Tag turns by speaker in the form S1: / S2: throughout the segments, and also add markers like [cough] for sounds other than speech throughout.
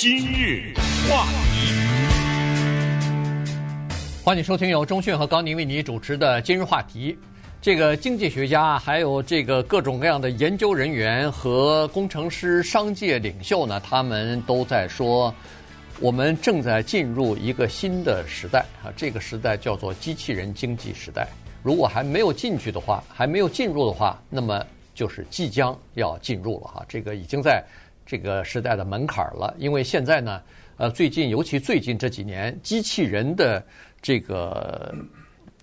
S1: 今日话题，
S2: 欢迎收听由钟讯和高宁为你主持的今日话题。这个经济学家，还有这个各种各样的研究人员和工程师、商界领袖呢，他们都在说，我们正在进入一个新的时代啊，这个时代叫做机器人经济时代。如果还没有进去的话，还没有进入的话，那么就是即将要进入了哈，这个已经在。这个时代的门槛了，因为现在呢，呃，最近尤其最近这几年，机器人的这个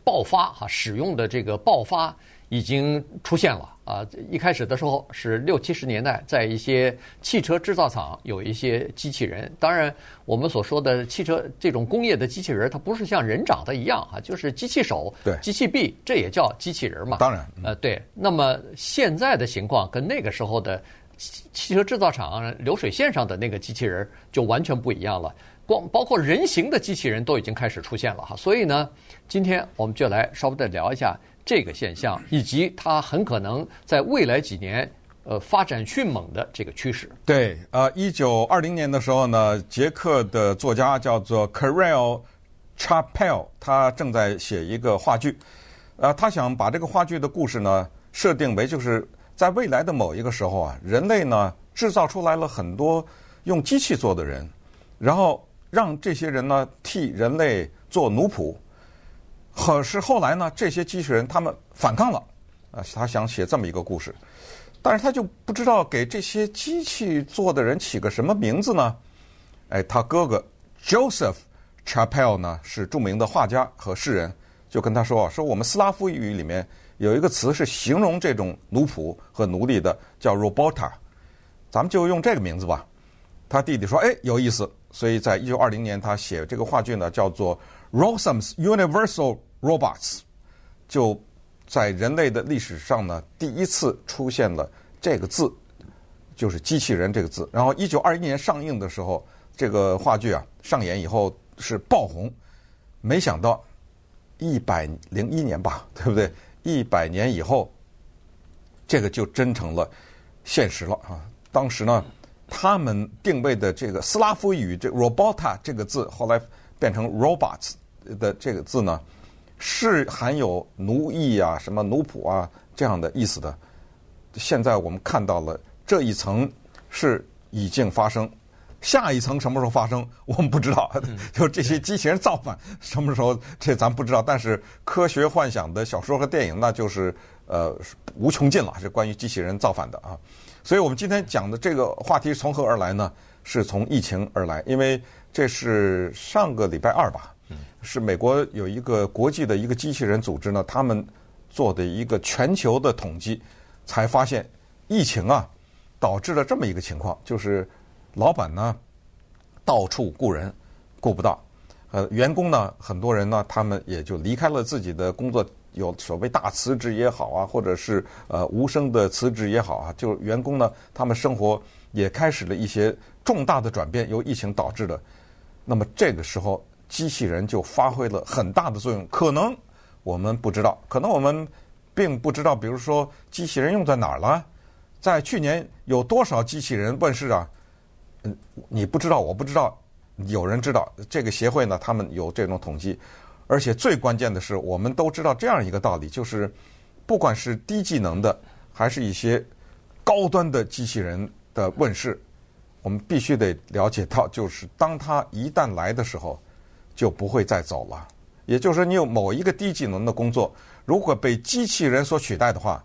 S2: 爆发哈，使用的这个爆发已经出现了啊。一开始的时候是六七十年代，在一些汽车制造厂有一些机器人。当然，我们所说的汽车这种工业的机器人，它不是像人长得一样啊，就是机器手、
S3: 对，
S2: 机器臂，这也叫机器人嘛。
S3: 当然，
S2: 呃，对。那么现在的情况跟那个时候的。汽车制造厂流水线上的那个机器人就完全不一样了，光包括人形的机器人都已经开始出现了哈。所以呢，今天我们就来稍微的聊一下这个现象，以及它很可能在未来几年呃发展迅猛的这个趋势。
S3: 对，呃，一九二零年的时候呢，捷克的作家叫做 Karel Chapel，他正在写一个话剧，呃，他想把这个话剧的故事呢设定为就是。在未来的某一个时候啊，人类呢制造出来了很多用机器做的人，然后让这些人呢替人类做奴仆。可是后来呢，这些机器人他们反抗了，啊，他想写这么一个故事，但是他就不知道给这些机器做的人起个什么名字呢？哎，他哥哥 Joseph chappell 呢是著名的画家和诗人，就跟他说啊说我们斯拉夫语里面。有一个词是形容这种奴仆和奴隶的，叫 robota，咱们就用这个名字吧。他弟弟说：“哎，有意思。”所以在一九二零年，他写这个话剧呢，叫做《Rossum's Universal Robots》，就在人类的历史上呢，第一次出现了这个字，就是“机器人”这个字。然后一九二一年上映的时候，这个话剧啊上演以后是爆红，没想到一百零一年吧，对不对？一百年以后，这个就真成了现实了啊！当时呢，他们定位的这个斯拉夫语这 “robota” 这个字，后来变成 “robots” 的这个字呢，是含有奴役啊、什么奴仆啊这样的意思的。现在我们看到了这一层是已经发生。下一层什么时候发生，[laughs] 我们不知道。[laughs] 就这些机器人造反什么时候，这咱不知道。但是科学幻想的小说和电影，那就是呃无穷尽了，是关于机器人造反的啊。所以我们今天讲的这个话题从何而来呢？是从疫情而来，因为这是上个礼拜二吧，是美国有一个国际的一个机器人组织呢，他们做的一个全球的统计，才发现疫情啊导致了这么一个情况，就是。老板呢，到处雇人，雇不到；呃，员工呢，很多人呢，他们也就离开了自己的工作，有所谓大辞职也好啊，或者是呃无声的辞职也好啊，就员工呢，他们生活也开始了一些重大的转变，由疫情导致的。那么这个时候，机器人就发挥了很大的作用。可能我们不知道，可能我们并不知道，比如说机器人用在哪儿了？在去年有多少机器人问世啊？你不知道，我不知道，有人知道。这个协会呢，他们有这种统计，而且最关键的是，我们都知道这样一个道理，就是不管是低技能的，还是一些高端的机器人的问世，我们必须得了解到，就是当它一旦来的时候，就不会再走了。也就是说，你有某一个低技能的工作，如果被机器人所取代的话，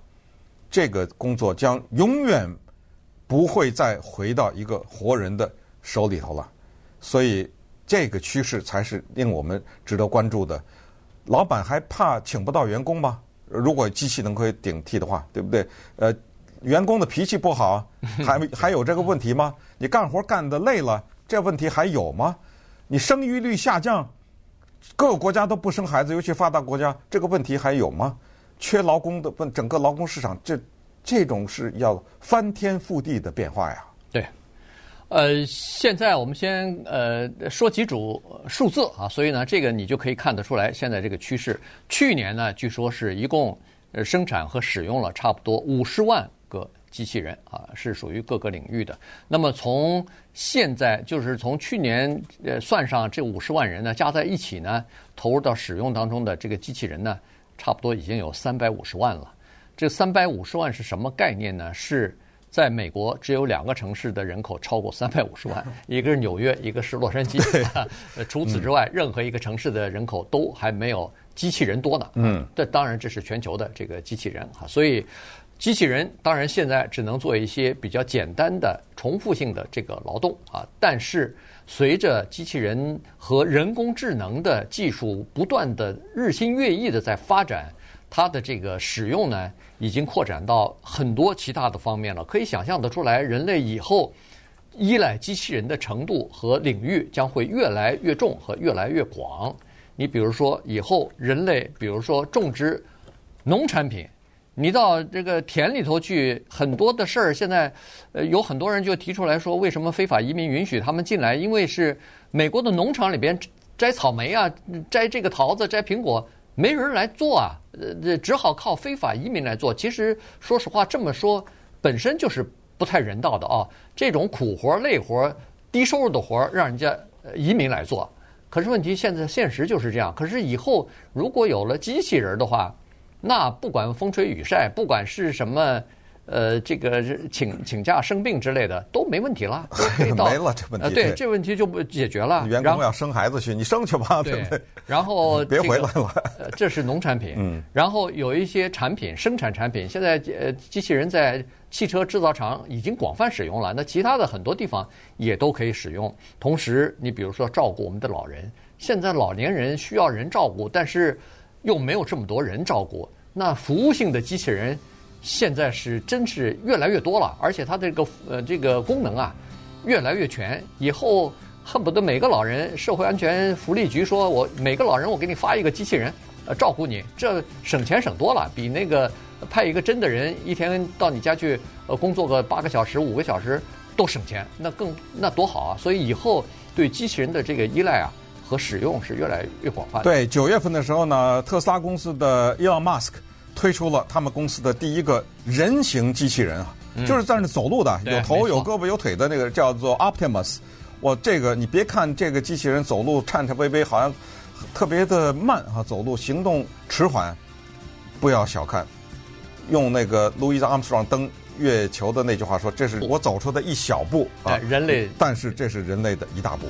S3: 这个工作将永远。不会再回到一个活人的手里头了，所以这个趋势才是令我们值得关注的。老板还怕请不到员工吗？如果机器能可以顶替的话，对不对？呃，员工的脾气不好，[laughs] 还还有这个问题吗？你干活干得累了，这问题还有吗？你生育率下降，各个国家都不生孩子，尤其发达国家，这个问题还有吗？缺劳工的问，整个劳工市场这。这种是要翻天覆地的变化呀！
S2: 对，呃，现在我们先呃说几组数字啊，所以呢，这个你就可以看得出来现在这个趋势。去年呢，据说是一共呃生产和使用了差不多五十万个机器人啊，是属于各个领域的。那么从现在就是从去年呃算上这五十万人呢，加在一起呢，投入到使用当中的这个机器人呢，差不多已经有三百五十万了。这三百五十万是什么概念呢？是在美国只有两个城市的人口超过三百五十万，[laughs] 一个是纽约，一个是洛杉矶。[laughs] 除此之外，任何一个城市的人口都还没有。机器人多呢，嗯，这当然这是全球的这个机器人哈，所以机器人当然现在只能做一些比较简单的重复性的这个劳动啊，但是随着机器人和人工智能的技术不断的日新月异的在发展，它的这个使用呢，已经扩展到很多其他的方面了。可以想象得出来，人类以后依赖机器人的程度和领域将会越来越重和越来越广。你比如说，以后人类，比如说种植农产品，你到这个田里头去，很多的事儿，现在呃有很多人就提出来说，为什么非法移民允许他们进来？因为是美国的农场里边摘草莓啊，摘这个桃子，摘苹果，没人来做啊，呃，只好靠非法移民来做。其实说实话，这么说本身就是不太人道的啊。这种苦活、累活、低收入的活，让人家移民来做。可是问题现在现实就是这样。可是以后如果有了机器人的话，那不管风吹雨晒，不管是什么，呃，这个请请假生病之类的都没问题了，[laughs] 都可以到
S3: 没了这问题。
S2: 呃，对，这问题就不解决了。
S3: 员工要生孩子去，你生去吧，对不对？
S2: 然后 [laughs]
S3: 别回来了。
S2: 呃，这是农产品。嗯。然后有一些产品，生产产品，现在呃，机器人在。汽车制造厂已经广泛使用了，那其他的很多地方也都可以使用。同时，你比如说照顾我们的老人，现在老年人需要人照顾，但是又没有这么多人照顾。那服务性的机器人现在是真是越来越多了，而且它这个呃这个功能啊越来越全。以后恨不得每个老人，社会安全福利局说我每个老人我给你发一个机器人呃照顾你，这省钱省多了，比那个。派一个真的人一天到你家去，呃，工作个八个小时、五个小时都省钱，那更那多好啊！所以以后对机器人的这个依赖啊和使用是越来越广泛。
S3: 对，九月份的时候呢，特斯拉公司的伊隆马斯克推出了他们公司的第一个人形机器人啊，嗯、就是在那走路的，有头有胳膊有腿的那个叫做 Optimus。我这个你别看这个机器人走路颤颤巍巍，好像特别的慢啊，走路行动迟缓，不要小看。用那个路易斯·阿姆斯特朗登月球的那句话说：“这是我走出的一小步啊，
S2: 人类，
S3: 但是这是人类的一大步。”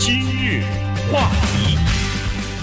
S1: 今日话题，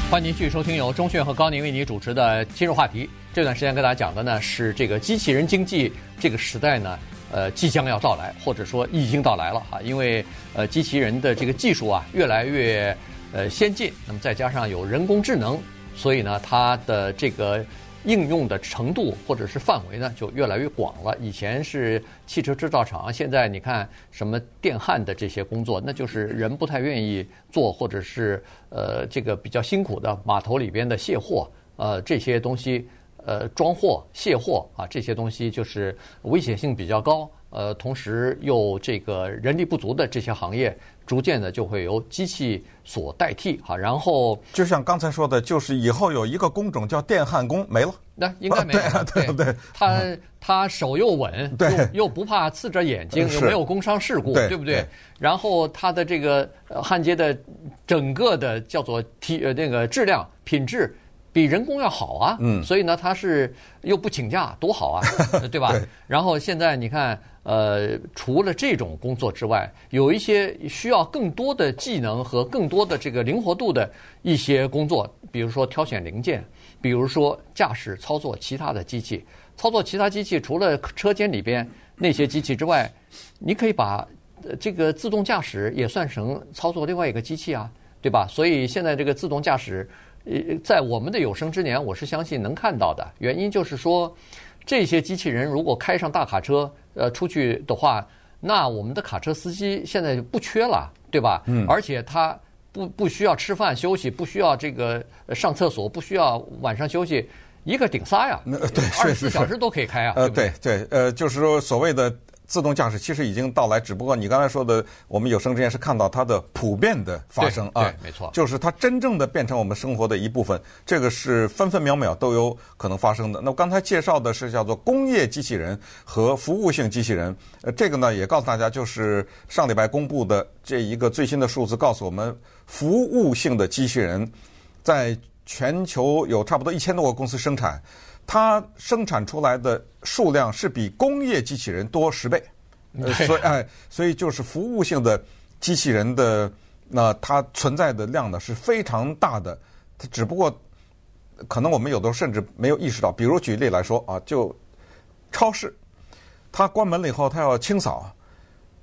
S2: 欢迎您继续收听由钟讯和高宁为您主持的《今日话题》。这段时间跟大家讲的呢是这个机器人经济这个时代呢，呃，即将要到来，或者说已经到来了哈。因为呃，机器人的这个技术啊越来越呃先进，那么再加上有人工智能。所以呢，它的这个应用的程度或者是范围呢，就越来越广了。以前是汽车制造厂，现在你看什么电焊的这些工作，那就是人不太愿意做，或者是呃这个比较辛苦的码头里边的卸货，呃这些东西，呃装货卸货啊这些东西就是危险性比较高，呃同时又这个人力不足的这些行业。逐渐的就会由机器所代替哈，然后
S3: 就像刚才说的，就是以后有一个工种叫电焊工没了，
S2: 那应该没了，[laughs]
S3: 啊、对不对，对？
S2: 他他手又稳，
S3: 对，
S2: 又又不怕刺着眼睛，又没有工伤事故，对，对不对，对？然后他的这个焊接的整个的叫做体呃那个质量品质比人工要好啊，嗯，所以呢他是又不请假，多好啊，[laughs] 对吧？对，然后现在你看。呃，除了这种工作之外，有一些需要更多的技能和更多的这个灵活度的一些工作，比如说挑选零件，比如说驾驶操作其他的机器，操作其他机器，除了车间里边那些机器之外，你可以把这个自动驾驶也算成操作另外一个机器啊，对吧？所以现在这个自动驾驶，呃，在我们的有生之年，我是相信能看到的。原因就是说，这些机器人如果开上大卡车。呃，出去的话，那我们的卡车司机现在就不缺了，对吧？嗯。而且他不不需要吃饭休息，不需要这个上厕所，不需要晚上休息，一个顶仨呀。
S3: 对，
S2: 二十四小时都可以开啊。
S3: 呃，对对，呃，就是说所谓的自动驾驶其实已经到来，只不过你刚才说的，我们有生之年是看到它的普遍的发生啊，
S2: 对，没错，
S3: 就是它真正的变成我们生活的一部分，这个是分分秒秒都有可能发生的。那我刚才介绍的是叫做工业机器人和服务性机器人，呃，这个呢也告诉大家，就是上礼拜公布的这一个最新的数字，告诉我们服务性的机器人在全球有差不多一千多个公司生产。它生产出来的数量是比工业机器人多十倍，呃，所以哎，所以就是服务性的机器人的那它存在的量呢是非常大的，它只不过可能我们有的时候甚至没有意识到。比如举例来说啊，就超市，它关门了以后，它要清扫。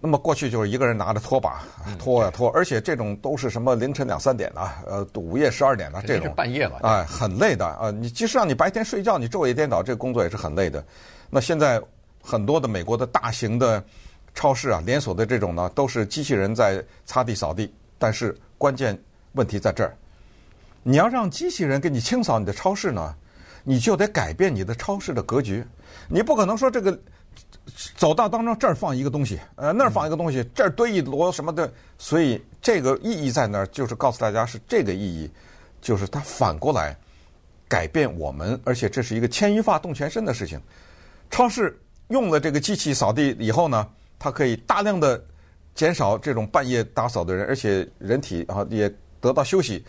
S3: 那么过去就是一个人拿着拖把拖呀拖，而且这种都是什么凌晨两三点的，呃，午夜十二点的这种，
S2: 半夜了，
S3: 哎，很累的啊！你即使让你白天睡觉，你昼夜颠倒，这个工作也是很累的。那现在很多的美国的大型的超市啊，连锁的这种呢，都是机器人在擦地扫地。但是关键问题在这儿，你要让机器人给你清扫你的超市呢，你就得改变你的超市的格局，你不可能说这个。走道当中，这儿放一个东西，呃，那儿放一个东西，这儿堆一摞什么的，所以这个意义在那儿，就是告诉大家是这个意义，就是它反过来改变我们，而且这是一个牵一发动全身的事情。超市用了这个机器扫地以后呢，它可以大量的减少这种半夜打扫的人，而且人体啊也得到休息。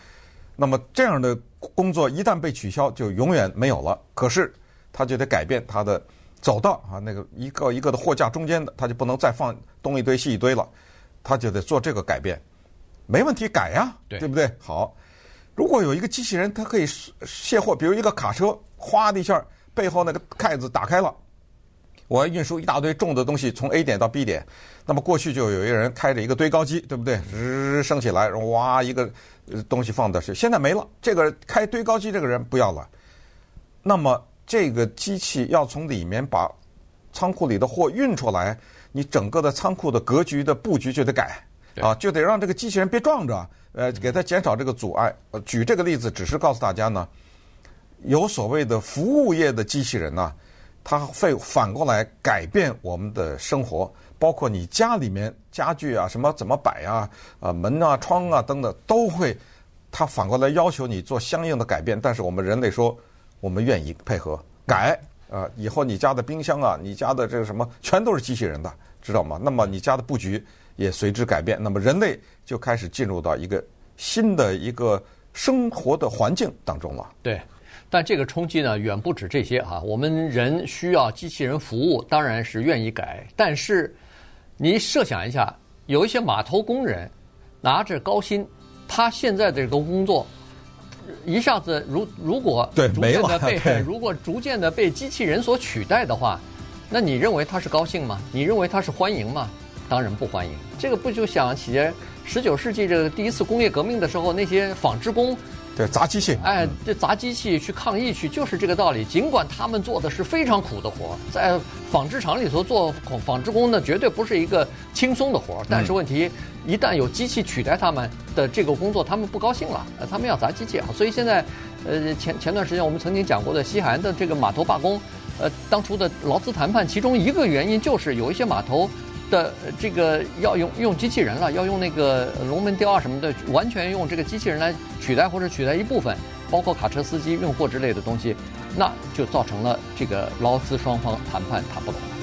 S3: 那么这样的工作一旦被取消，就永远没有了。可是它就得改变它的。走到啊，那个一个一个的货架中间的，他就不能再放东一堆西一堆了，他就得做这个改变，没问题，改呀，对，对不对？好，如果有一个机器人，它可以卸货，比如一个卡车，哗的一下，背后那个盖子打开了，我要运输一大堆重的东西从 A 点到 B 点，那么过去就有一个人开着一个堆高机，对不对？日升起来，哇一个东西放的是，现在没了，这个开堆高机这个人不要了，那么。这个机器要从里面把仓库里的货运出来，你整个的仓库的格局的布局就得改啊，就得让这个机器人别撞着，呃，给它减少这个阻碍。举这个例子只是告诉大家呢，有所谓的服务业的机器人呢，它会反过来改变我们的生活，包括你家里面家具啊，什么怎么摆啊，啊门啊窗啊等等都会，它反过来要求你做相应的改变。但是我们人类说。我们愿意配合改啊！以后你家的冰箱啊，你家的这个什么，全都是机器人的，知道吗？那么你家的布局也随之改变，那么人类就开始进入到一个新的一个生活的环境当中了。
S2: 对，但这个冲击呢，远不止这些啊。我们人需要机器人服务，当然是愿意改。但是你设想一下，有一些码头工人拿着高薪，他现在的这个工作。一下子如 [laughs] 如果逐渐的被如果逐渐的被机器人所取代的话，那你认为他是高兴吗？你认为他是欢迎吗？当然不欢迎。这个不就想起十九世纪这个第一次工业革命的时候那些纺织工，
S3: 对，砸机器，
S2: 哎，这砸机器去抗议去，就是这个道理。尽管他们做的是非常苦的活，在纺织厂里头做纺织工呢，绝对不是一个轻松的活。但是问题。一旦有机器取代他们的这个工作，他们不高兴了，呃，他们要砸机器啊！所以现在，呃，前前段时间我们曾经讲过的西海岸的这个码头罢工，呃，当初的劳资谈判，其中一个原因就是有一些码头的这个要用用机器人了，要用那个龙门吊啊什么的，完全用这个机器人来取代或者取代一部分，包括卡车司机运货之类的东西，那就造成了这个劳资双方谈判谈不拢。